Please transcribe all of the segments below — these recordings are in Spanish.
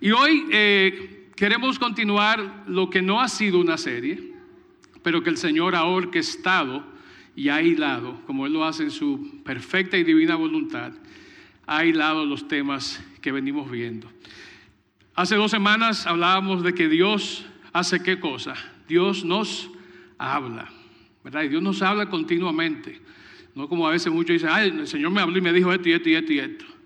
Y hoy eh, queremos continuar lo que no ha sido una serie, pero que el Señor ha orquestado y ha hilado, como Él lo hace en su perfecta y divina voluntad, ha hilado los temas que venimos viendo. Hace dos semanas hablábamos de que Dios hace qué cosa. Dios nos habla, ¿verdad? Y Dios nos habla continuamente. No como a veces muchos dicen, ay, el Señor me habló y me dijo esto y esto y esto y esto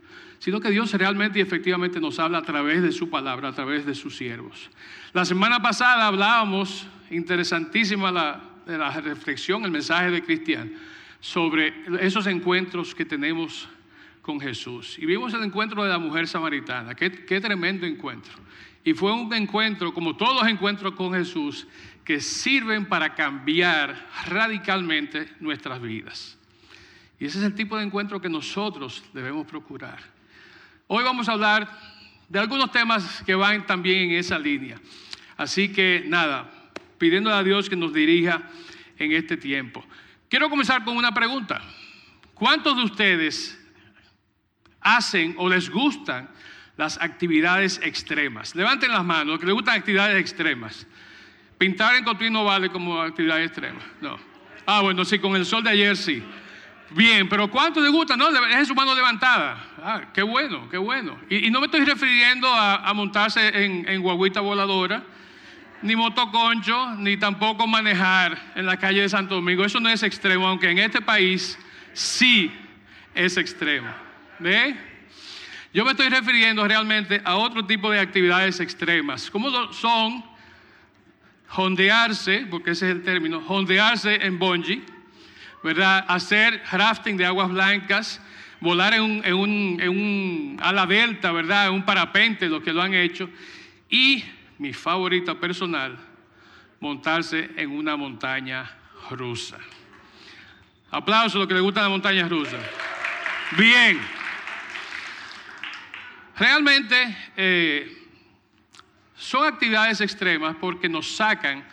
sino que Dios realmente y efectivamente nos habla a través de su palabra, a través de sus siervos. La semana pasada hablábamos, interesantísima la, reflexión, el mensaje de Cristian, sobre esos encuentros que tenemos con Jesús. Y vimos el encuentro de la mujer samaritana, qué tremendo encuentro. Y fue un encuentro, como todos los encuentros con Jesús, que sirven para cambiar radicalmente nuestras vidas. Y ese es el tipo de encuentro que nosotros debemos procurar. Hoy vamos a hablar de algunos temas que van también en esa línea. Así que nada, pidiendo a Dios que nos dirija en este tiempo. Quiero comenzar con una pregunta. ¿Cuántos de ustedes hacen o les gustan las actividades extremas? Levanten las manos, les gustan actividades extremas. Pintar en continuo vale como actividad extrema. No. Ah, bueno, sí, con el sol de ayer sí. Bien, pero ¿cuánto le gusta? No, es su mano levantada. Ah, qué bueno, qué bueno. Y, no me estoy refiriendo a, montarse en, guaguita voladora, ni motoconcho, ni tampoco manejar en la calle de Santo Domingo. Eso no es extremo, aunque en este país sí es extremo. ¿Ve? Yo me estoy refiriendo realmente a otro tipo de actividades extremas, como son hondearse, porque ese es el término, hondearse en bungee ¿verdad? Hacer rafting de aguas blancas, volar en un, en un, en un ala delta, ¿verdad? En un parapente, los que lo han hecho. Y mi favorita personal, montarse en una montaña rusa. Aplauso a los que les gusta la montaña rusa. Bien. Realmente eh, son actividades extremas porque nos sacan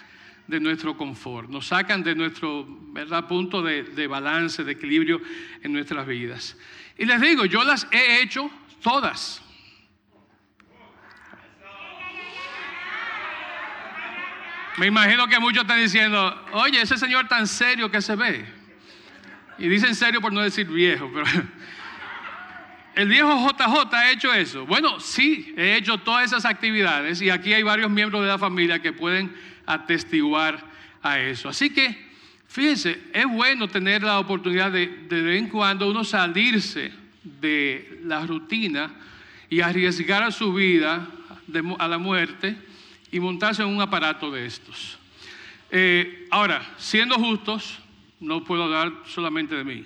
de nuestro confort, nos sacan de nuestro ¿verdad? punto de, de balance, de equilibrio en nuestras vidas. Y les digo, yo las he hecho todas. Me imagino que muchos están diciendo, oye, ese señor tan serio que se ve. Y dicen serio por no decir viejo, pero el viejo JJ ha hecho eso. Bueno, sí, he hecho todas esas actividades y aquí hay varios miembros de la familia que pueden atestiguar a eso. Así que, fíjense, es bueno tener la oportunidad de de vez en cuando uno salirse de la rutina y arriesgar a su vida a la muerte y montarse en un aparato de estos. Eh, ahora, siendo justos, no puedo hablar solamente de mí.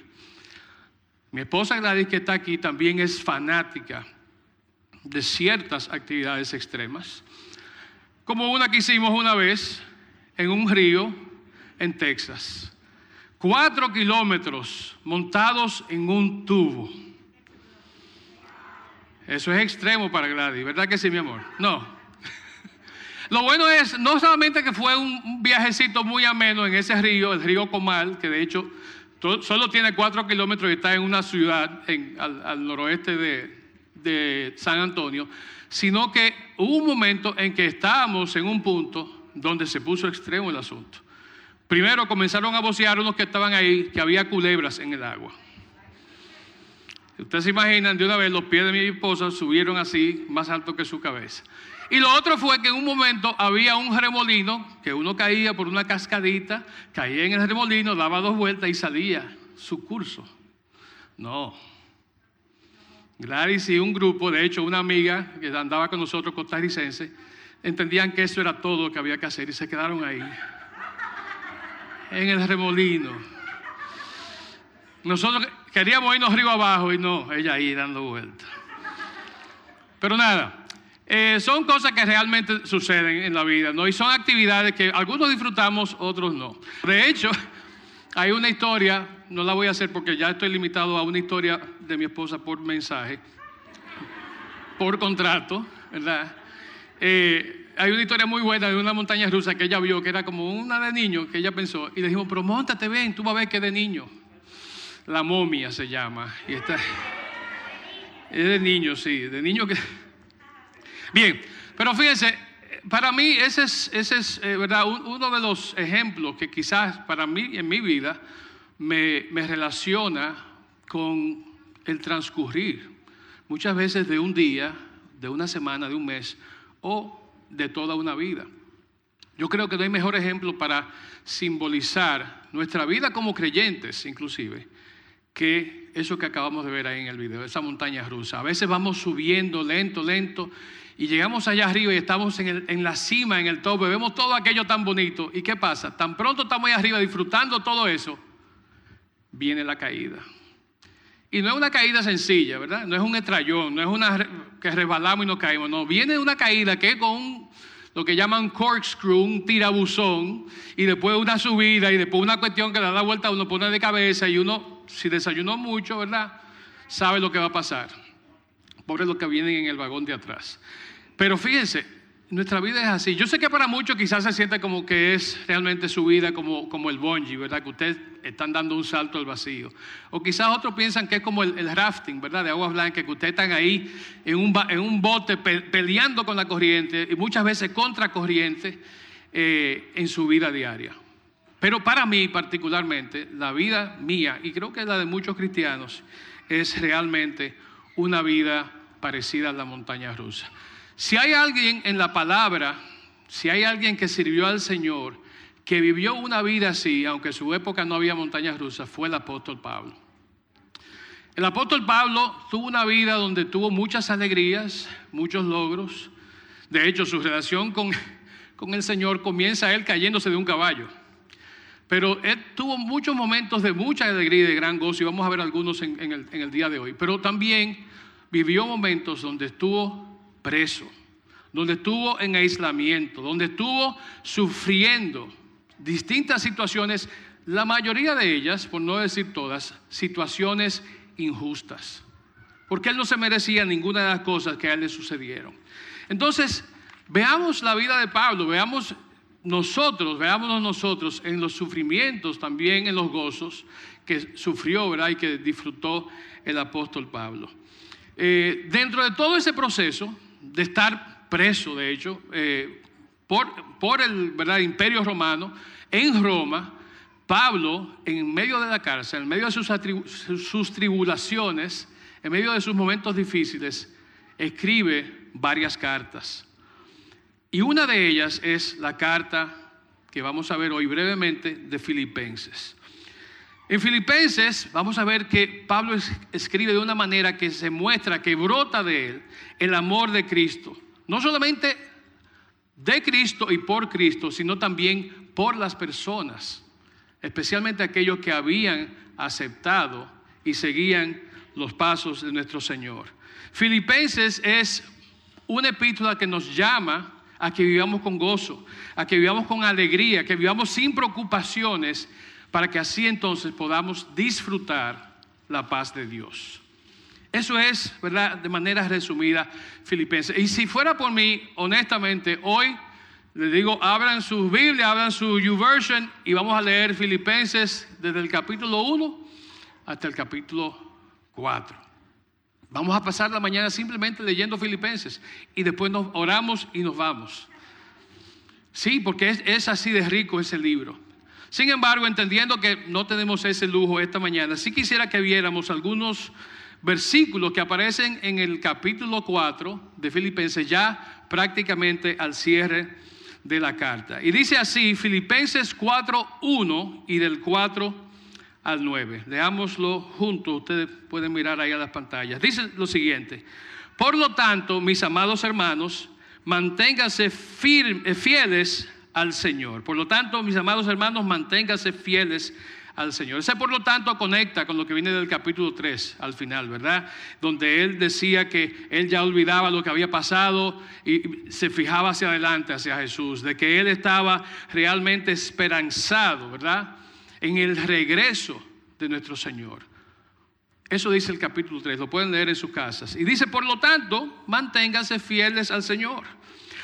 Mi esposa Gladys, que está aquí, también es fanática de ciertas actividades extremas como una que hicimos una vez en un río en Texas. Cuatro kilómetros montados en un tubo. Eso es extremo para Gladys, ¿verdad que sí, mi amor? No. Lo bueno es, no solamente que fue un viajecito muy ameno en ese río, el río Comal, que de hecho solo tiene cuatro kilómetros y está en una ciudad al, noroeste de San Antonio, sino que hubo un momento en que estábamos en un punto donde se puso extremo el asunto. Primero comenzaron a vocear unos que estaban ahí, que había culebras en el agua. Ustedes se imaginan, de una vez los pies de mi esposa subieron así, más alto que su cabeza. Y lo otro fue que en un momento había un remolino, que uno caía por una cascadita, caía en el remolino, daba dos vueltas y salía su curso. No, Gladys y un grupo, de hecho una amiga que andaba con nosotros costarricense, entendían que eso era todo lo que había que hacer y se quedaron ahí, en el remolino. Nosotros queríamos irnos río abajo y no, ella ahí dando vueltas. Pero nada, eh, son cosas que realmente suceden en la vida, ¿no? Y son actividades que algunos disfrutamos, otros no. De hecho, hay una historia, no la voy a hacer porque ya estoy limitado a una historia de mi esposa por mensaje, por contrato, ¿verdad? Eh, hay una historia muy buena de una montaña rusa que ella vio, que era como una de niño, que ella pensó, y le dijimos, pero montate, ven, tú vas a ver que es de niño. La momia se llama. Y está, es de niño, sí, de niño que... Bien, pero fíjense, para mí ese es, ese es eh, ¿verdad? uno de los ejemplos que quizás para mí en mi vida me, me relaciona con el transcurrir, muchas veces de un día, de una semana, de un mes o de toda una vida. Yo creo que no hay mejor ejemplo para simbolizar nuestra vida como creyentes, inclusive, que eso que acabamos de ver ahí en el video, esa montaña rusa. A veces vamos subiendo lento, lento, y llegamos allá arriba y estamos en, la cima, en el tope, vemos todo aquello tan bonito. ¿Y qué pasa? Tan pronto estamos ahí arriba disfrutando todo eso, viene la caída. Y no es una caída sencilla, ¿verdad? No es un estrellón, no es una que resbalamos y nos caímos, no. Viene una caída que es con lo que llaman corkscrew, un tirabuzón, y después una subida, y después una cuestión que le da la vuelta, uno pone de cabeza y uno, si desayunó mucho, ¿verdad? Sabe lo que va a pasar. Pobre los que vienen en el vagón de atrás. Pero fíjense, nuestra vida es así. Yo sé que para muchos quizás se siente como que es realmente su vida como, como el bungee, ¿verdad? Que ustedes están dando un salto al vacío. O quizás otros piensan que es como el, rafting, ¿verdad? De aguas blancas, que ustedes están ahí en un, en un bote peleando con la corriente y muchas veces contra corriente eh, en su vida diaria. Pero para mí particularmente, la vida mía, y creo que la de muchos cristianos, es realmente una vida parecida a la montaña rusa. Si hay alguien en la palabra, si hay alguien que sirvió al Señor, que vivió una vida así, aunque en su época no había montañas rusas, fue el apóstol Pablo. El apóstol Pablo tuvo una vida donde tuvo muchas alegrías, muchos logros. De hecho, su relación con, con el Señor comienza él cayéndose de un caballo. Pero él tuvo muchos momentos de mucha alegría y de gran gozo, y vamos a ver algunos en, el, el día de hoy. Pero también vivió momentos donde estuvo preso, donde estuvo en aislamiento, donde estuvo sufriendo distintas situaciones, la mayoría de ellas, por no decir todas, situaciones injustas, porque él no se merecía ninguna de las cosas que a él le sucedieron. Entonces, veamos la vida de Pablo, veamos nosotros, veámonos nosotros en los sufrimientos, también en los gozos que sufrió y que disfrutó el apóstol Pablo. Eh, dentro de todo ese proceso, de estar preso, de hecho, eh, por, por, el imperio romano en Roma, Pablo, en medio de la cárcel, en medio de sus, sus tribulaciones, en medio de sus momentos difíciles, escribe varias cartas. Y una de ellas es la carta que vamos a ver hoy brevemente de Filipenses. En Filipenses vamos a ver que Pablo escribe de una manera que se muestra que brota de él el amor de Cristo. No solamente de Cristo y por Cristo, sino también por las personas, especialmente aquellos que habían aceptado y seguían los pasos de nuestro Señor. Filipenses es una epístola que nos llama a que vivamos con gozo, a que vivamos con alegría, que vivamos sin preocupaciones para que así entonces podamos disfrutar la paz de Dios. Eso es, ¿verdad? De manera resumida, Filipenses. Y si fuera por mí, honestamente, hoy les digo, abran su Biblia, abran su YouVersion y vamos a leer Filipenses desde el capítulo 1 hasta el capítulo 4. Vamos a pasar la mañana simplemente leyendo Filipenses y después nos oramos y nos vamos. Sí, porque es, así de rico ese libro. Sin embargo, entendiendo que no tenemos ese lujo esta mañana, sí quisiera que viéramos algunos versículos que aparecen en el capítulo 4 de Filipenses, ya prácticamente al cierre de la carta. Y dice así, Filipenses 4, 1 y del 4 al 9. Leámoslo juntos, ustedes pueden mirar ahí a las pantallas. Dice lo siguiente, por lo tanto, mis amados hermanos, manténganse firmes, fieles al Señor. Por lo tanto, mis amados hermanos, manténganse fieles al Señor. Ese por lo tanto conecta con lo que viene del capítulo 3 al final, ¿verdad? Donde él decía que él ya olvidaba lo que había pasado y se fijaba hacia adelante, hacia Jesús, de que él estaba realmente esperanzado, ¿verdad? En el regreso de nuestro Señor. Eso dice el capítulo 3, lo pueden leer en sus casas. Y dice, por lo tanto, manténganse fieles al Señor.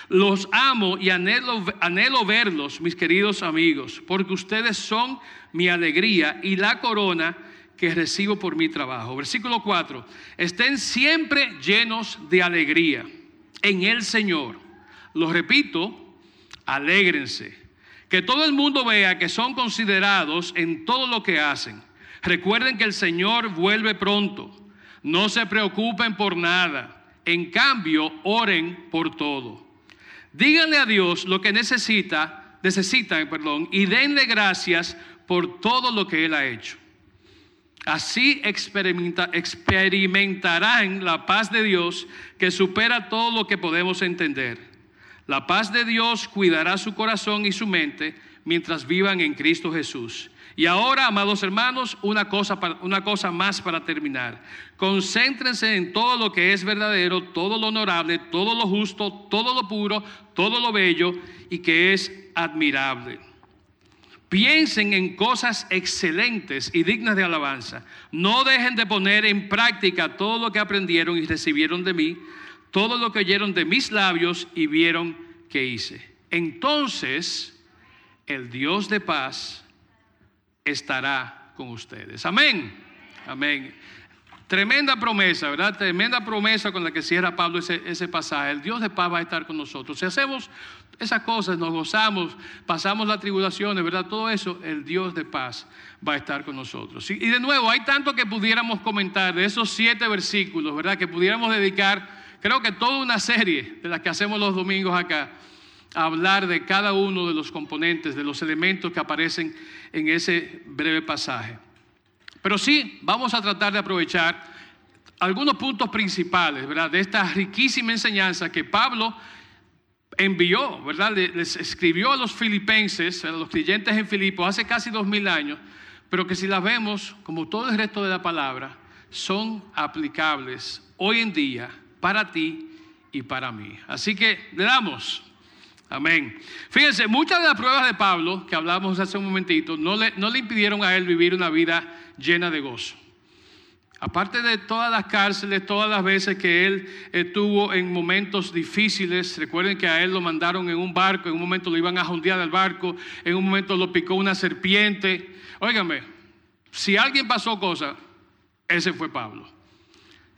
Los amo y anhelo, anhelo verlos, mis queridos amigos, porque ustedes son mi alegría y la corona que recibo por mi trabajo. Versículo 4. Estén siempre llenos de alegría. en el Señor. Lo repito, alégrense. Que todo el mundo vea que son considerados en todo lo que hacen. Recuerden que el Señor vuelve pronto. No se preocupen por nada. En cambio, oren por todo. Díganle a Dios lo que necesita, necesitan, perdón, y denle gracias por todo lo que Él ha hecho. Así experimentarán la paz de Dios que supera todo lo que podemos entender. La paz de Dios cuidará su corazón y su mente mientras vivan en Cristo Jesús. Y ahora, amados hermanos, una cosa, una cosa más para terminar. Concéntrense en todo lo que es verdadero, todo lo honorable, todo lo justo, todo lo puro, todo lo bello y que es admirable. Piensen en cosas excelentes y dignas de alabanza. No dejen de poner en práctica todo lo que aprendieron y recibieron de mí, todo lo que oyeron de mis labios y vieron que hice. Entonces, el Dios de paz estará con ustedes. Amén. Amén. Tremenda promesa, ¿verdad? Tremenda promesa con la que cierra Pablo ese, ese, pasaje. El Dios de paz va a estar con nosotros. Si hacemos esas cosas, nos gozamos, pasamos las tribulaciones, ¿verdad? Todo eso, el Dios de paz va a estar con nosotros. Y, de nuevo, hay tanto que pudiéramos comentar de esos siete versículos, ¿verdad? Que pudiéramos dedicar, creo que toda una serie de las que hacemos los domingos acá hablar de cada uno de los componentes, de los elementos que aparecen en ese breve pasaje. Pero sí, vamos a tratar de aprovechar algunos puntos principales, ¿verdad? De esta riquísima enseñanza que Pablo envió, ¿verdad? Les escribió a los filipenses, a los creyentes en Filipos, hace casi dos mil años, pero que si las vemos, como todo el resto de la palabra, son aplicables hoy en día para ti y para mí. Así que le damos. Amén. Fíjense, muchas de las pruebas de Pablo, que hablamos hace un momentito, no le, no le impidieron a él vivir una vida llena de gozo. Aparte de todas las cárceles, todas las veces que él estuvo en momentos difíciles, recuerden que a él lo mandaron en un barco, en un momento lo iban a jondear al barco, en un momento lo picó una serpiente. Óigame, si alguien pasó cosa, ese fue Pablo.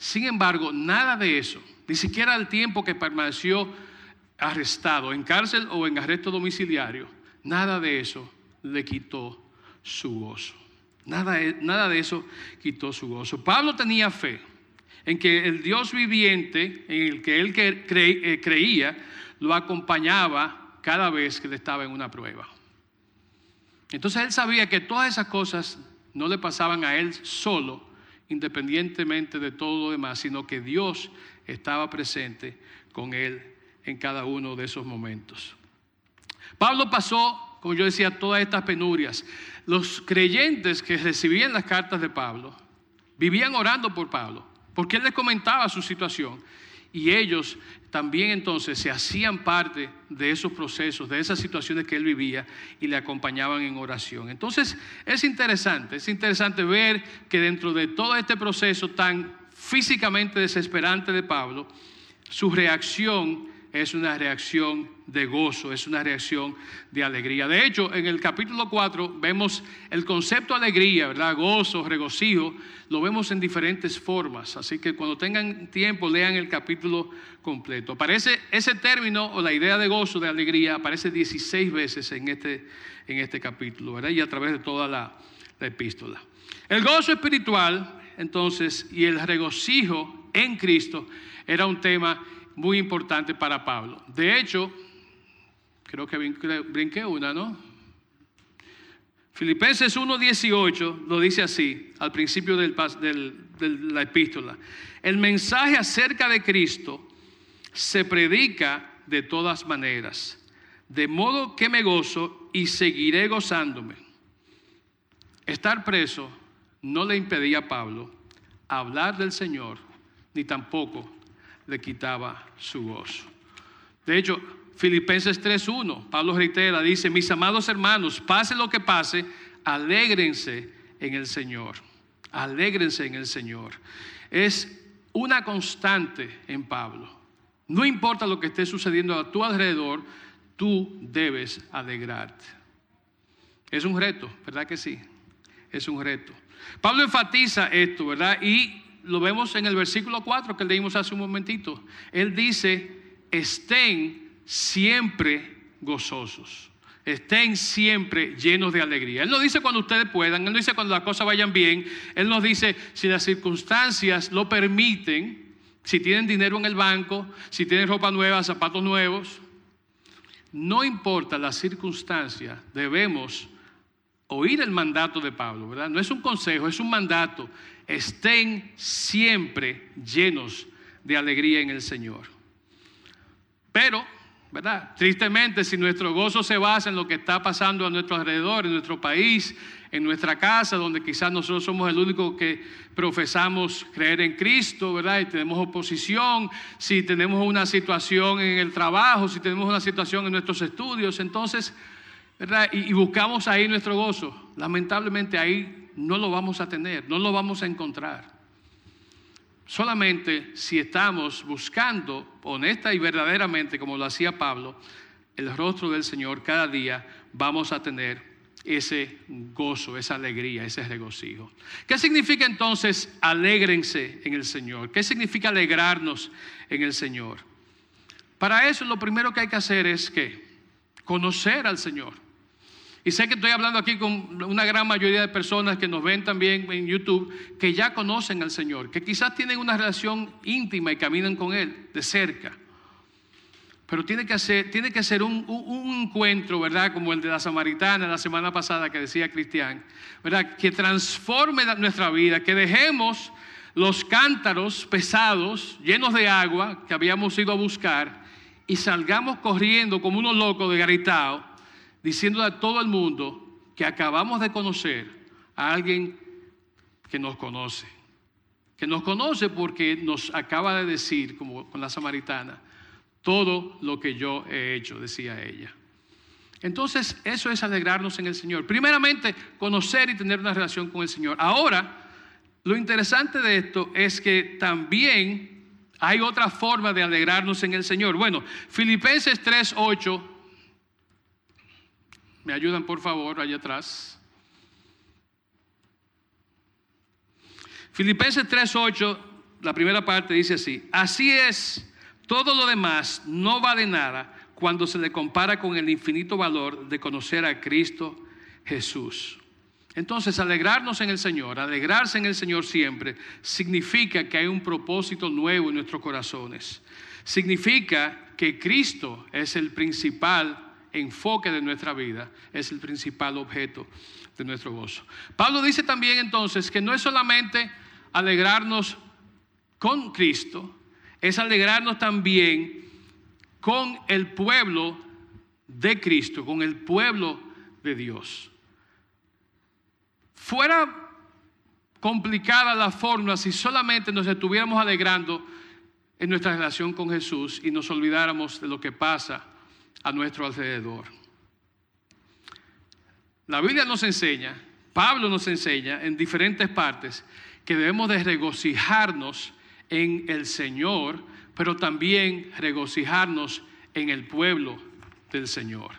Sin embargo, nada de eso, ni siquiera el tiempo que permaneció arrestado en cárcel o en arresto domiciliario, nada de eso le quitó su gozo. Nada, nada de eso quitó su gozo. Pablo tenía fe en que el Dios viviente, en el que él eh, creía, lo acompañaba cada vez que le estaba en una prueba. Entonces él sabía que todas esas cosas no le pasaban a él solo, independientemente de todo lo demás, sino que Dios estaba presente con él en cada uno de esos momentos. Pablo pasó, como yo decía, todas estas penurias. Los creyentes que recibían las cartas de Pablo vivían orando por Pablo, porque él les comentaba su situación. Y ellos también entonces se hacían parte de esos procesos, de esas situaciones que él vivía y le acompañaban en oración. Entonces es interesante, es interesante ver que dentro de todo este proceso tan físicamente desesperante de Pablo, su reacción es una reacción de gozo, es una reacción de alegría. De hecho, en el capítulo 4 vemos el concepto alegría, ¿verdad? Gozo, regocijo, lo vemos en diferentes formas. Así que cuando tengan tiempo, lean el capítulo completo. Aparece ese término o la idea de gozo, de alegría, aparece 16 veces en este, en este capítulo, ¿verdad? Y a través de toda la, la epístola. El gozo espiritual, entonces, y el regocijo en Cristo era un tema muy importante para Pablo. De hecho, creo que brinqué una, ¿no? Filipenses 1.18 lo dice así, al principio del, de la epístola. El mensaje acerca de Cristo se predica de todas maneras, de modo que me gozo y seguiré gozándome. Estar preso no le impedía a Pablo hablar del Señor, ni tampoco le quitaba su gozo. De hecho, Filipenses 3.1, Pablo reitera, dice, mis amados hermanos, pase lo que pase, alégrense en el Señor. Alégrense en el Señor. Es una constante en Pablo. No importa lo que esté sucediendo a tu alrededor, tú debes alegrarte. Es un reto, ¿verdad que sí? Es un reto. Pablo enfatiza esto, ¿verdad? Y lo vemos en el versículo 4 que leímos hace un momentito. Él dice estén siempre gozosos. Estén siempre llenos de alegría. Él no dice cuando ustedes puedan, Él no dice cuando las cosas vayan bien, Él nos dice si las circunstancias lo permiten, si tienen dinero en el banco, si tienen ropa nueva, zapatos nuevos. No importa las circunstancias, debemos oír el mandato de Pablo, ¿verdad? No es un consejo, es un mandato. Estén siempre llenos de alegría en el Señor. Pero ¿verdad? Tristemente, si nuestro gozo se basa en lo que está pasando a nuestro alrededor, en nuestro país, en nuestra casa, donde quizás nosotros somos el único que profesamos creer en Cristo, ¿verdad? Y tenemos oposición, si tenemos una situación en el trabajo, si tenemos una situación en nuestros estudios, entonces, ¿verdad? Y, y buscamos ahí nuestro gozo. Lamentablemente ahí no lo vamos a tener, no lo vamos a encontrar. Solamente si estamos buscando honesta y verdaderamente, como lo hacía Pablo, el rostro del Señor cada día, vamos a tener ese gozo, esa alegría, ese regocijo. ¿Qué significa entonces alégrense en el Señor? ¿Qué significa alegrarnos en el Señor? Para eso lo primero que hay que hacer es que conocer al Señor. Y sé que estoy hablando aquí con una gran mayoría de personas que nos ven también en YouTube, que ya conocen al Señor, que quizás tienen una relación íntima y caminan con Él de cerca. Pero tiene que ser, tiene que ser un, encuentro, ¿verdad? Como el de la samaritana la semana pasada que decía Cristian, ¿verdad? Que transforme nuestra vida, que dejemos los cántaros pesados, llenos de agua, que habíamos ido a buscar, y salgamos corriendo como unos locos de garitao diciendo a todo el mundo que acabamos de conocer a alguien que nos conoce. Que nos conoce porque nos acaba de decir, como con la samaritana, todo lo que yo he hecho, decía ella. Entonces, eso es alegrarnos en el Señor. Primeramente, conocer y tener una relación con el Señor. Ahora, lo interesante de esto es que también hay otra forma de alegrarnos en el Señor. Bueno, Filipenses 3:8 ¿Me ayudan por favor allá atrás? Filipenses 3:8, la primera parte dice así, así es, todo lo demás no vale nada cuando se le compara con el infinito valor de conocer a Cristo Jesús. Entonces, alegrarnos en el Señor, alegrarse en el Señor siempre, significa que hay un propósito nuevo en nuestros corazones. Significa que Cristo es el principal enfoque de nuestra vida es el principal objeto de nuestro gozo. Pablo dice también entonces que no es solamente alegrarnos con Cristo, es alegrarnos también con el pueblo de Cristo, con el pueblo de Dios. Fuera complicada la fórmula si solamente nos estuviéramos alegrando en nuestra relación con Jesús y nos olvidáramos de lo que pasa a nuestro alrededor. La Biblia nos enseña, Pablo nos enseña en diferentes partes que debemos de regocijarnos en el Señor, pero también regocijarnos en el pueblo del Señor.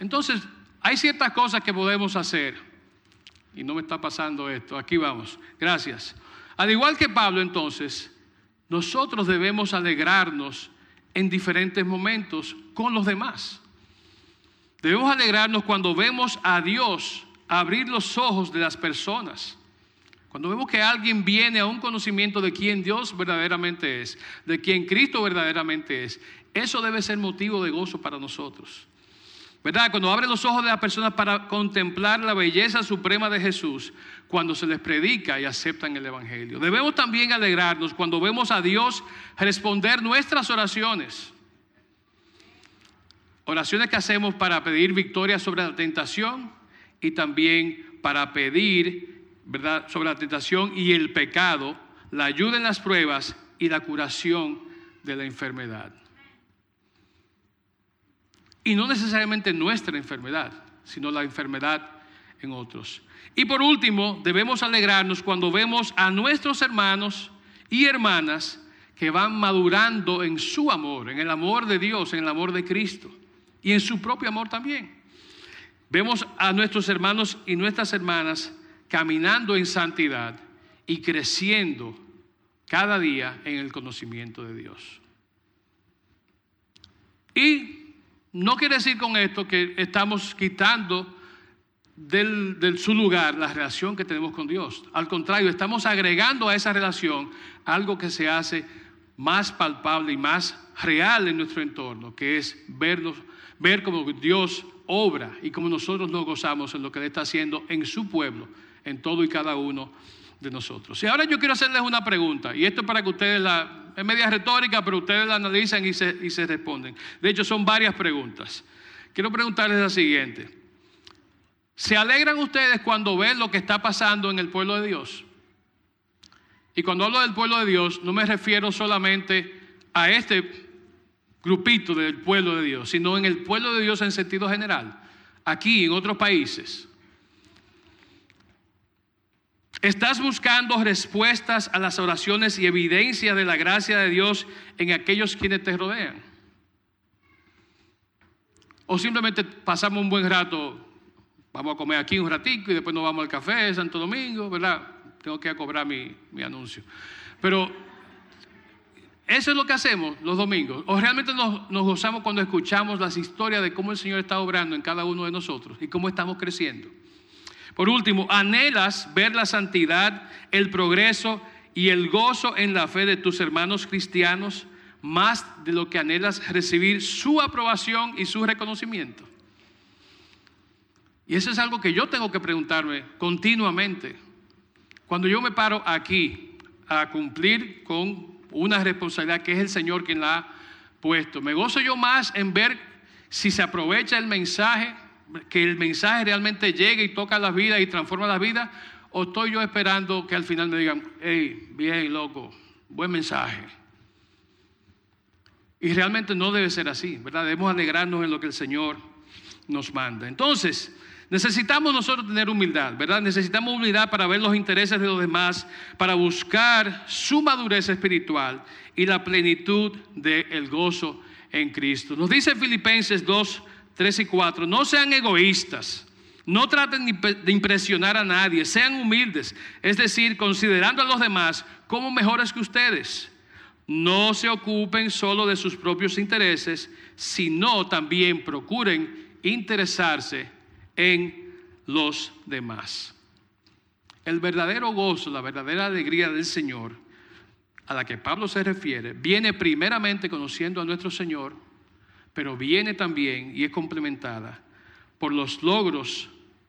Entonces, hay ciertas cosas que podemos hacer. Y no me está pasando esto. Aquí vamos. Gracias. Al igual que Pablo, entonces, nosotros debemos alegrarnos en diferentes momentos con los demás. Debemos alegrarnos cuando vemos a Dios abrir los ojos de las personas. Cuando vemos que alguien viene a un conocimiento de quién Dios verdaderamente es, de quién Cristo verdaderamente es, eso debe ser motivo de gozo para nosotros. ¿Verdad? Cuando abre los ojos de las personas para contemplar la belleza suprema de Jesús, cuando se les predica y aceptan el Evangelio. Debemos también alegrarnos cuando vemos a Dios responder nuestras oraciones. Oraciones que hacemos para pedir victoria sobre la tentación y también para pedir, ¿verdad?, sobre la tentación y el pecado, la ayuda en las pruebas y la curación de la enfermedad. Y no necesariamente nuestra enfermedad, sino la enfermedad en otros. Y por último, debemos alegrarnos cuando vemos a nuestros hermanos y hermanas que van madurando en su amor, en el amor de Dios, en el amor de Cristo y en su propio amor también. Vemos a nuestros hermanos y nuestras hermanas caminando en santidad y creciendo cada día en el conocimiento de Dios. Y no quiere decir con esto que estamos quitando del, su lugar la relación que tenemos con Dios. Al contrario, estamos agregando a esa relación algo que se hace más palpable y más real en nuestro entorno, que es vernos, ver cómo Dios obra y cómo nosotros nos gozamos en lo que Él está haciendo en su pueblo, en todo y cada uno de nosotros. Y ahora yo quiero hacerles una pregunta, y esto es para que ustedes la, es media retórica, pero ustedes la analizan y se, y se responden. De hecho, son varias preguntas. Quiero preguntarles la siguiente. ¿Se alegran ustedes cuando ven lo que está pasando en el pueblo de Dios? Y cuando hablo del pueblo de Dios, no me refiero solamente a este grupito del pueblo de Dios, sino en el pueblo de Dios en sentido general, aquí en otros países. ¿Estás buscando respuestas a las oraciones y evidencia de la gracia de Dios en aquellos quienes te rodean? ¿O simplemente pasamos un buen rato Vamos a comer aquí un ratico y después nos vamos al café Santo Domingo, ¿verdad? Tengo que cobrar mi, anuncio. Pero eso es lo que hacemos los domingos. O realmente nos, nos, gozamos cuando escuchamos las historias de cómo el Señor está obrando en cada uno de nosotros y cómo estamos creciendo. Por último, anhelas ver la santidad, el progreso y el gozo en la fe de tus hermanos cristianos más de lo que anhelas recibir su aprobación y su reconocimiento. Y eso es algo que yo tengo que preguntarme continuamente. Cuando yo me paro aquí a cumplir con una responsabilidad que es el Señor quien la ha puesto, me gozo yo más en ver si se aprovecha el mensaje, que el mensaje realmente llegue y toca la vida y transforma la vida, o estoy yo esperando que al final me digan, hey, bien, loco, buen mensaje. Y realmente no debe ser así, ¿verdad? Debemos alegrarnos en lo que el Señor nos manda. Entonces, Necesitamos nosotros tener humildad, ¿verdad? Necesitamos humildad para ver los intereses de los demás, para buscar su madurez espiritual y la plenitud del gozo en Cristo. Nos dice Filipenses 2, 3 y 4, no sean egoístas, no traten de impresionar a nadie, sean humildes, es decir, considerando a los demás como mejores que ustedes. No se ocupen solo de sus propios intereses, sino también procuren interesarse en los demás. El verdadero gozo, la verdadera alegría del Señor, a la que Pablo se refiere, viene primeramente conociendo a nuestro Señor, pero viene también y es complementada por los logros,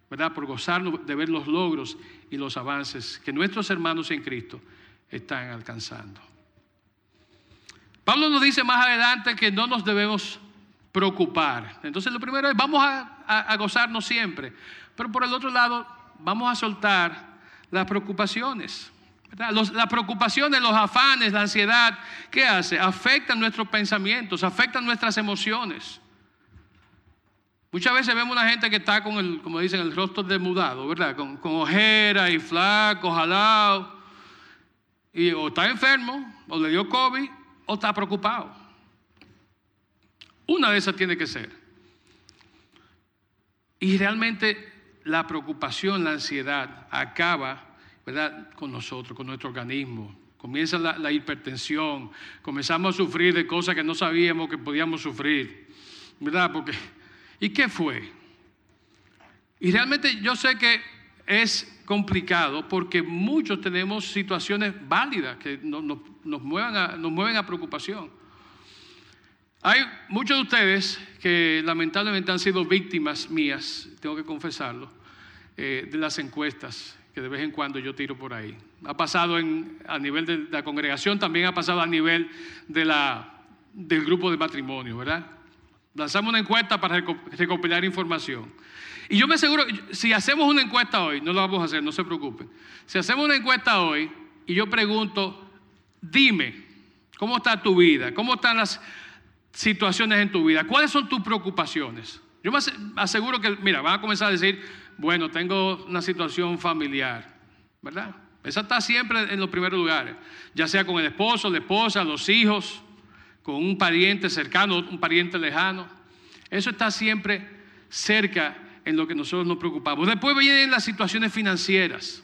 ¿verdad? Por gozarnos de ver los logros y los avances que nuestros hermanos en Cristo están alcanzando. Pablo nos dice más adelante que no nos debemos preocupar. Entonces lo primero es, vamos a, gozarnos siempre, pero por el otro lado, vamos a soltar las preocupaciones. Las preocupaciones, los afanes, la ansiedad, ¿qué hace? Afectan nuestros pensamientos, afectan nuestras emociones. Muchas veces vemos una gente que está con el, como dicen, el rostro demudado, ¿verdad? Con, con ojera y flaco, jalado. Y o está enfermo, o le dio COVID, o está preocupado. Una de esas tiene que ser. Y realmente la preocupación, la ansiedad acaba ¿verdad? con nosotros, con nuestro organismo. Comienza la, hipertensión, comenzamos a sufrir de cosas que no sabíamos que podíamos sufrir. ¿Verdad? Porque, ¿y qué fue? Y realmente yo sé que es complicado porque muchos tenemos situaciones válidas que nos, nos mueven a preocupación. Hay muchos de ustedes que lamentablemente han sido víctimas mías, tengo que confesarlo, eh, de las encuestas de vez en cuando yo tiro por ahí. Ha pasado a nivel de la congregación, también ha pasado a nivel de la, del grupo de matrimonio, ¿verdad? Lanzamos una encuesta para recopilar información. Y yo me aseguro, si hacemos una encuesta hoy, no lo vamos a hacer, no se preocupen. Si hacemos una encuesta hoy y yo pregunto, dime, ¿cómo está tu vida? ¿Cómo están las situaciones en tu vida. ¿Cuáles son tus preocupaciones? Yo me aseguro que, mira, van a comenzar a decir, bueno, tengo una situación familiar, ¿verdad? Esa está siempre en los primeros lugares, ya sea con el esposo, la esposa, los hijos, con un pariente cercano, un pariente lejano. Eso está siempre cerca en lo que nosotros nos preocupamos. Después vienen las situaciones financieras.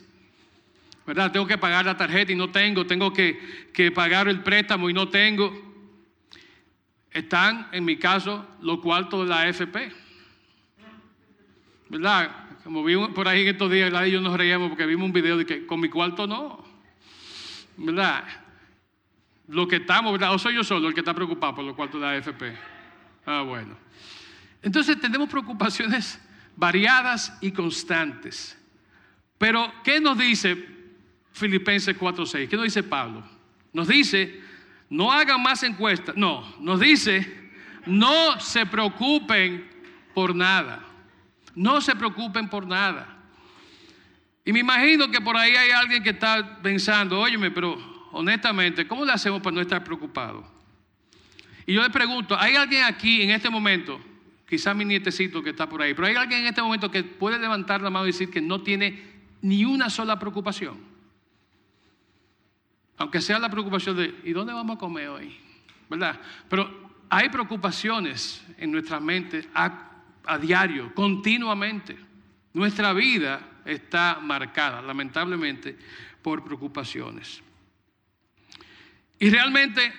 ¿Verdad? Tengo que pagar la tarjeta y no tengo, tengo que, que pagar el préstamo y no tengo. están, en mi caso, los cuartos de la AFP. ¿Verdad? Como vi por ahí en estos días, y yo nos reíamos porque vimos un video de que con mi cuarto no. ¿Verdad? Lo que estamos, ¿verdad? O soy yo solo el que está preocupado por los cuartos de la AFP. Ah, bueno. Entonces tenemos preocupaciones variadas y constantes. Pero, ¿qué nos dice Filipenses 4:6? ¿Qué nos dice Pablo? Nos dice, no hagan más encuestas. No, nos dice, no se preocupen por nada. No se preocupen por nada. Y me imagino que por ahí hay alguien que está pensando, óyeme, pero honestamente, ¿cómo le hacemos para no estar preocupado? Y yo le pregunto, ¿hay alguien aquí en este momento, quizás mi nietecito que está por ahí, pero hay alguien en este momento que puede levantar la mano y decir que no tiene ni una sola preocupación? Aunque sea la preocupación de, ¿y dónde vamos a comer hoy? ¿Verdad? Pero hay preocupaciones en nuestra mente a, diario, continuamente. Nuestra vida está marcada, lamentablemente, por preocupaciones. Y realmente,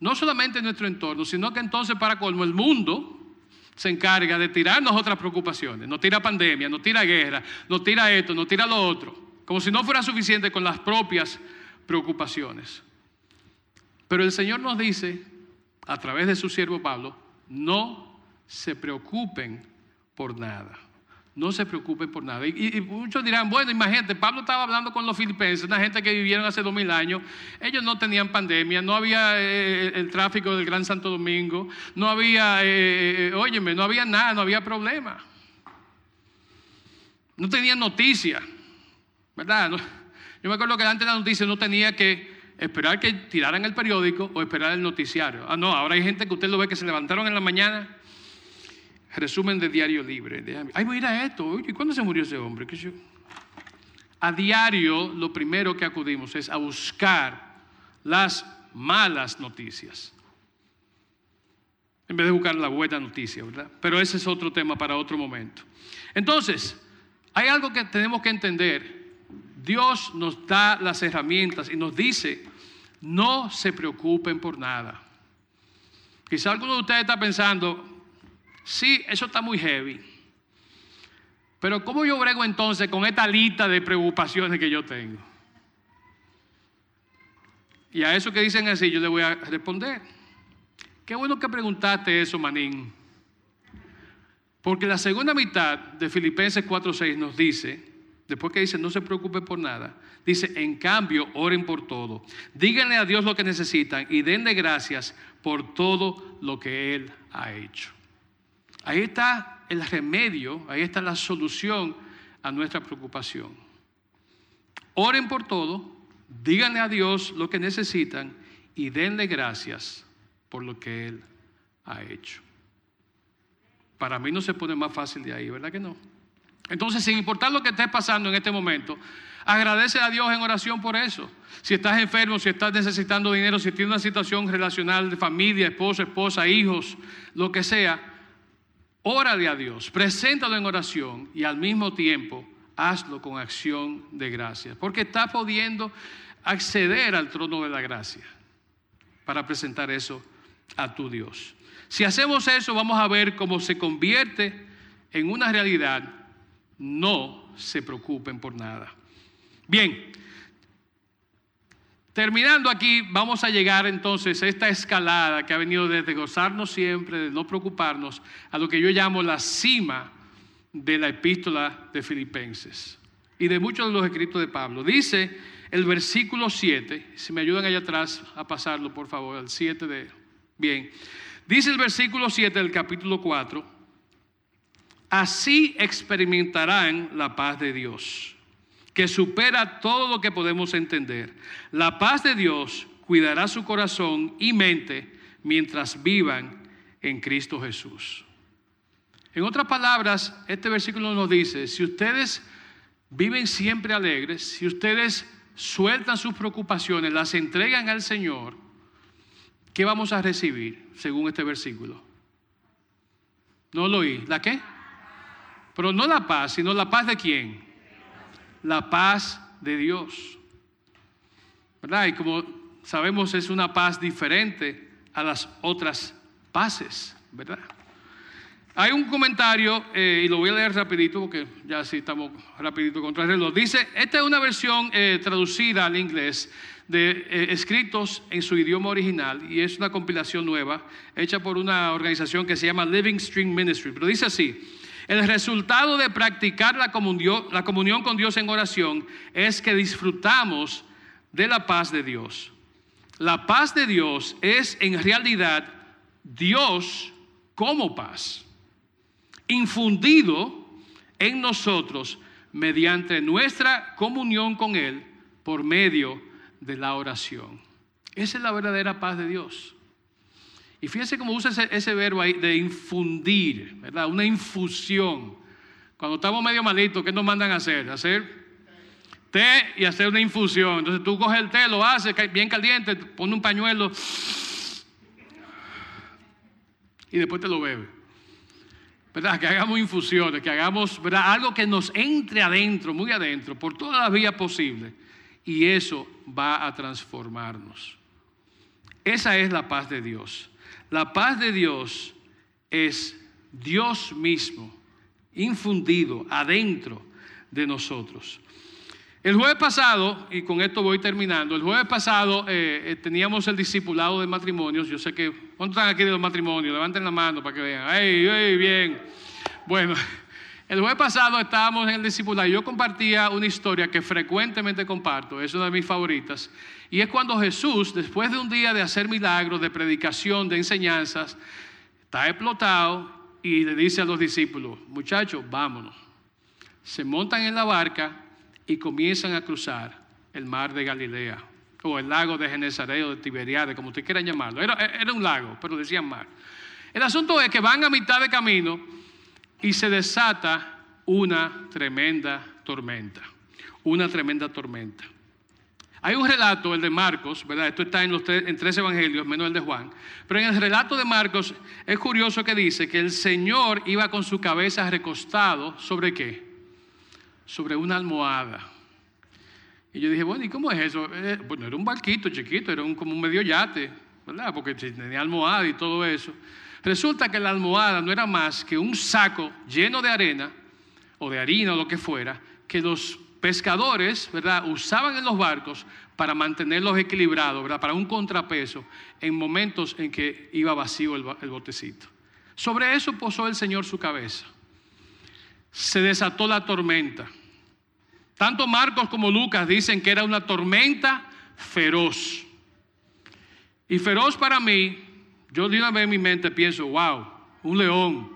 no solamente en nuestro entorno, sino que entonces para colmo el mundo se encarga de tirarnos otras preocupaciones. Nos tira pandemia, nos tira guerra, nos tira esto, nos tira lo otro. Como si no fuera suficiente con las propias preocupaciones. Pero el Señor nos dice, a través de su siervo Pablo, no se preocupen por nada. No se preocupen por nada. Y, muchos dirán, bueno, imagínate, Pablo estaba hablando con los filipenses, una gente que vivieron hace dos mil años. Ellos no tenían pandemia, no había eh, el tráfico del Gran Santo Domingo, no había, eh, eh, óyeme, no había nada, no había problema. No tenían noticia, ¿verdad? yo me acuerdo que antes de la noticia no tenía que esperar que tiraran el periódico o esperar el noticiario. Ah, no, ahora hay gente que usted lo ve que se levantaron en la mañana Resumen de Diario Libre. Ay, mira esto. ¿Y cuándo se murió ese hombre? A diario lo primero que acudimos es a buscar las malas noticias. En vez de buscar la buena noticia, ¿verdad? Pero ese es otro tema para otro momento. Entonces, hay algo que tenemos que entender. Dios nos da las herramientas y nos dice, no se preocupen por nada. Quizá alguno de ustedes está pensando, Sí, eso está muy heavy. Pero ¿cómo yo brego entonces con esta lista de preocupaciones que yo tengo? Y a eso que dicen así yo le voy a responder. Qué bueno que preguntaste eso, Manín. Porque la segunda mitad de Filipenses 4:6 nos dice, después que dice no se preocupe por nada, dice, en cambio, oren por todo. Díganle a Dios lo que necesitan y denle gracias por todo lo que Él ha hecho. Ahí está el remedio, ahí está la solución a nuestra preocupación. Oren por todo, díganle a Dios lo que necesitan y denle gracias por lo que Él ha hecho. Para mí no se pone más fácil de ahí, ¿verdad que no? Entonces, sin importar lo que esté pasando en este momento, agradece a Dios en oración por eso. Si estás enfermo, si estás necesitando dinero, si tienes una situación relacional de familia, esposo, esposa, hijos, lo que sea, Órale a Dios, preséntalo en oración y al mismo tiempo hazlo con acción de gracia, porque estás pudiendo acceder al trono de la gracia para presentar eso a tu Dios. Si hacemos eso, vamos a ver cómo se convierte en una realidad. No se preocupen por nada. Bien, Terminando aquí, vamos a llegar entonces a esta escalada que ha venido desde gozarnos siempre, de no preocuparnos, a lo que yo llamo la cima de la epístola de Filipenses y de muchos de los escritos de Pablo. Dice el versículo 7, si me ayudan allá atrás a pasarlo, por favor, al 7 de... Bien, dice el versículo 7 del capítulo 4, así experimentarán la paz de Dios que supera todo lo que podemos entender. La paz de Dios cuidará su corazón y mente mientras vivan en Cristo Jesús. En otras palabras, este versículo nos dice, si ustedes viven siempre alegres, si ustedes sueltan sus preocupaciones, las entregan al Señor, ¿qué vamos a recibir según este versículo? No lo oí. ¿La qué? Pero no la paz, sino la paz de quién? La paz de Dios. ¿Verdad? Y como sabemos es una paz diferente a las otras paces, ¿verdad? Hay un comentario, eh, y lo voy a leer rapidito porque ya sí estamos rapidito contra el reloj. Dice, esta es una versión eh, traducida al inglés de eh, escritos en su idioma original y es una compilación nueva hecha por una organización que se llama Living Stream Ministry. Pero dice así, el resultado de practicar la comunión, con Dios en oración es que disfrutamos de la paz de Dios. La paz de Dios es en realidad Dios como paz infundido en nosotros mediante nuestra comunión con Él por medio de la oración. Esa es la verdadera paz de Dios. Y fíjense cómo usa ese, verbo ahí de infundir, ¿verdad? Una infusión. Cuando estamos medio malitos, ¿qué nos mandan a hacer? Hacer té y hacer una infusión. Entonces tú coges el té, lo haces bien caliente, pones un pañuelo y después te lo bebes. ¿verdad? Que hagamos infusiones, que hagamos ¿verdad? algo que nos entre adentro, muy adentro, por todas las vías posibles. Y eso va a transformarnos. Esa es la paz de Dios. La paz de Dios es Dios mismo infundido adentro de nosotros. El jueves pasado, y con esto voy terminando, el jueves pasado eh, eh, teníamos el discipulado de matrimonios. Yo sé que, ¿cuántos están aquí de los matrimonios? Levanten la mano para que vean. ¡Ey, ey, bien! Bueno, el jueves pasado estábamos en el discipulado y yo compartía una historia que frecuentemente comparto, es una de mis favoritas, y es cuando Jesús, después de un día de hacer milagros, de predicación, de enseñanzas, está explotado y le dice a los discípulos, muchachos, vámonos. Se montan en la barca y comienzan a cruzar el mar de Galilea o el lago de Genesaret o de Tiberiade, como usted quiera llamarlo. Era, era un lago, pero decían mar. El asunto es que van a mitad de camino y se desata una tremenda tormenta, una tremenda tormenta. Hay un relato, el de Marcos, ¿verdad? Esto está en, los tres, en tres evangelios, menos el de Juan. Pero en el relato de Marcos es curioso que dice que el Señor iba con su cabeza recostado sobre qué? sobre una almohada. Y yo dije, bueno, ¿y cómo es eso? Eh, pues no era un barquito chiquito, era un, como un medio yate, ¿verdad? Porque tenía almohada y todo eso. Resulta que la almohada no era más que un saco lleno de arena o de harina o lo que fuera, que los pescadores, ¿verdad?, usaban en los barcos para mantenerlos equilibrados, ¿verdad?, para un contrapeso en momentos en que iba vacío el, el botecito. Sobre eso posó el Señor su cabeza se desató la tormenta. Tanto Marcos como Lucas dicen que era una tormenta feroz. Y feroz para mí, yo de una vez en mi mente pienso, wow, un león,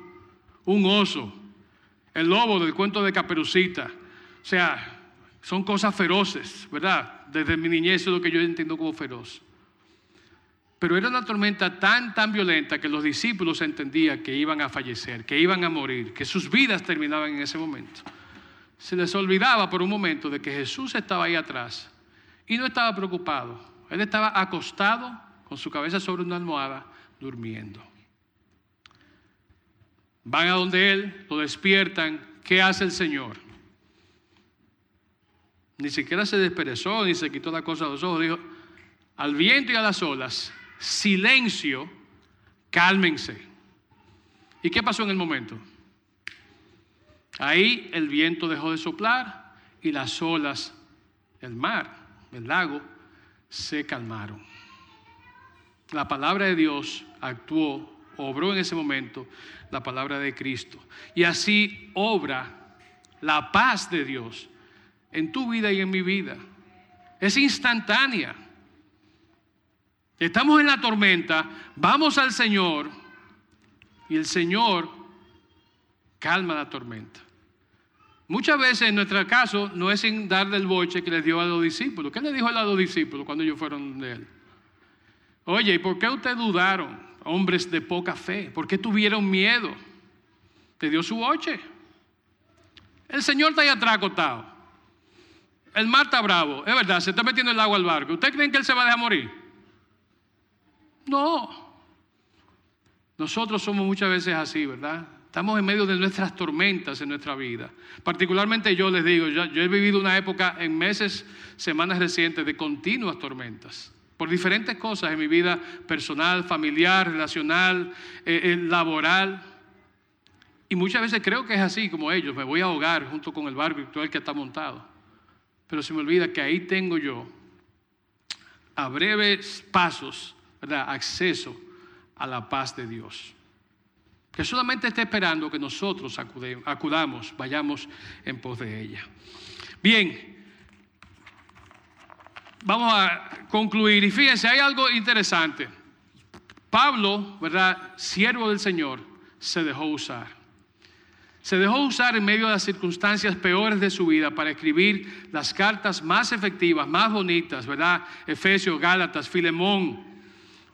un oso, el lobo del cuento de Caperucita. O sea, son cosas feroces, ¿verdad? Desde mi niñez es lo que yo entiendo como feroz. Pero era una tormenta tan, tan violenta que los discípulos entendían que iban a fallecer, que iban a morir, que sus vidas terminaban en ese momento. Se les olvidaba por un momento de que Jesús estaba ahí atrás y no estaba preocupado. Él estaba acostado con su cabeza sobre una almohada, durmiendo. Van a donde Él, lo despiertan. ¿Qué hace el Señor? Ni siquiera se desperezó, ni se quitó la cosa de los ojos. Dijo, al viento y a las olas, silencio, cálmense. ¿Y qué pasó en el momento? Ahí el viento dejó de soplar y las olas del mar, del lago, se calmaron. La palabra de Dios actuó, obró en ese momento la palabra de Cristo. Y así obra la paz de Dios en tu vida y en mi vida. Es instantánea. Estamos en la tormenta, vamos al Señor y el Señor calma la tormenta. Muchas veces en nuestro caso no es sin darle el boche que les dio a los discípulos. ¿Qué le dijo a los discípulos cuando ellos fueron de él? Oye, ¿y por qué ustedes dudaron, hombres de poca fe? ¿Por qué tuvieron miedo? Te dio su boche. El Señor está ahí atrás acostado. El mar está bravo. Es verdad, se está metiendo el agua al barco. ¿Ustedes creen que él se va a dejar morir? No. Nosotros somos muchas veces así, ¿verdad? Estamos en medio de nuestras tormentas en nuestra vida. Particularmente yo les digo, yo, he vivido una época en meses, semanas recientes de continuas tormentas. Por diferentes cosas en mi vida personal, familiar, relacional, eh, eh, laboral. Y muchas veces creo que es así como ellos, me voy a ahogar junto con el barco virtual que está montado. Pero se me olvida que ahí tengo yo, a breves pasos, ¿verdad? acceso a la paz de Dios. Que solamente está esperando que nosotros acudamos, vayamos en pos de ella. Bien, vamos a concluir. Y fíjense, hay algo interesante. Pablo, ¿verdad? Siervo del Señor, se dejó usar. Se dejó usar en medio de las circunstancias peores de su vida para escribir las cartas más efectivas, más bonitas, ¿verdad? Efesios, Gálatas, Filemón,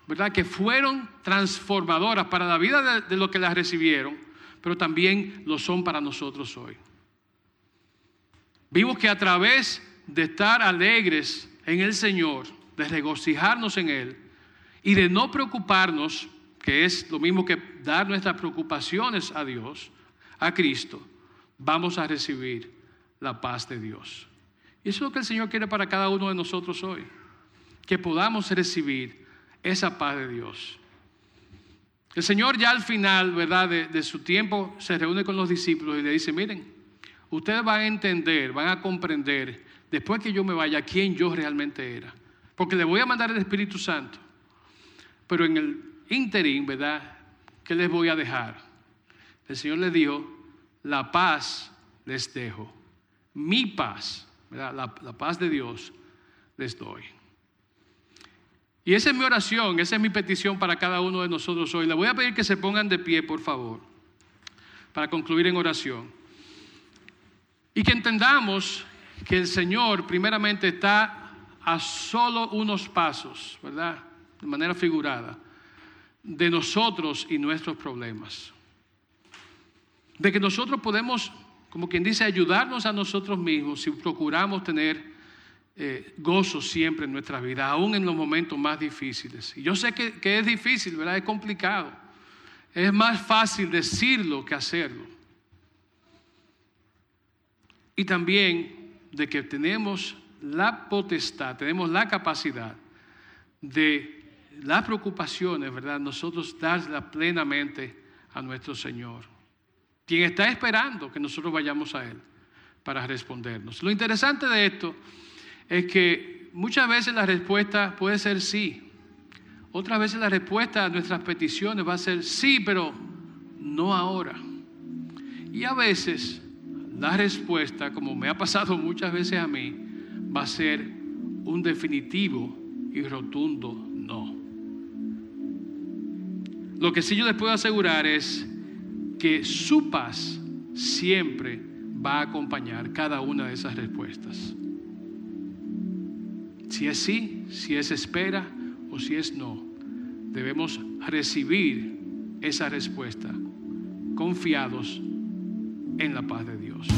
¿verdad? Que fueron transformadoras para la vida de, de los que las recibieron, pero también lo son para nosotros hoy. Vimos que a través de estar alegres en el Señor, de regocijarnos en Él y de no preocuparnos, que es lo mismo que dar nuestras preocupaciones a Dios, a Cristo, vamos a recibir la paz de Dios. Y eso es lo que el Señor quiere para cada uno de nosotros hoy, que podamos recibir esa paz de Dios. El Señor ya al final, ¿verdad? De, de, su tiempo se reúne con los discípulos y le dice, miren, ustedes van a entender, van a comprender después que yo me vaya, quién yo realmente era. Porque le voy a mandar el Espíritu Santo. Pero en el interín, ¿verdad? ¿Qué les voy a dejar? El Señor les dijo, la paz les dejo. Mi paz, ¿verdad? La, la paz de Dios les doy. Y esa es mi oración, esa es mi petición para cada uno de nosotros hoy. Le voy a pedir que se pongan de pie, por favor, para concluir en oración. Y que entendamos que el Señor primeramente está a solo unos pasos, ¿verdad? De manera figurada, de nosotros y nuestros problemas. De que nosotros podemos, como quien dice, ayudarnos a nosotros mismos si procuramos tener eh, gozo siempre en nuestra vida, aún en los momentos más difíciles. Y yo sé que, que es difícil, ¿verdad? Es complicado. Es más fácil decirlo que hacerlo. Y también de que tenemos la potestad, tenemos la capacidad de las preocupaciones, ¿verdad? Nosotros darlas plenamente a nuestro Señor, quien está esperando que nosotros vayamos a Él para respondernos. Lo interesante de esto es que muchas veces la respuesta puede ser sí, otras veces la respuesta a nuestras peticiones va a ser sí, pero no ahora. Y a veces la respuesta, como me ha pasado muchas veces a mí, va a ser un definitivo y rotundo no. Lo que sí yo les puedo asegurar es que su paz siempre va a acompañar cada una de esas respuestas. Si es sí, si es espera o si es no, debemos recibir esa respuesta confiados en la paz de Dios.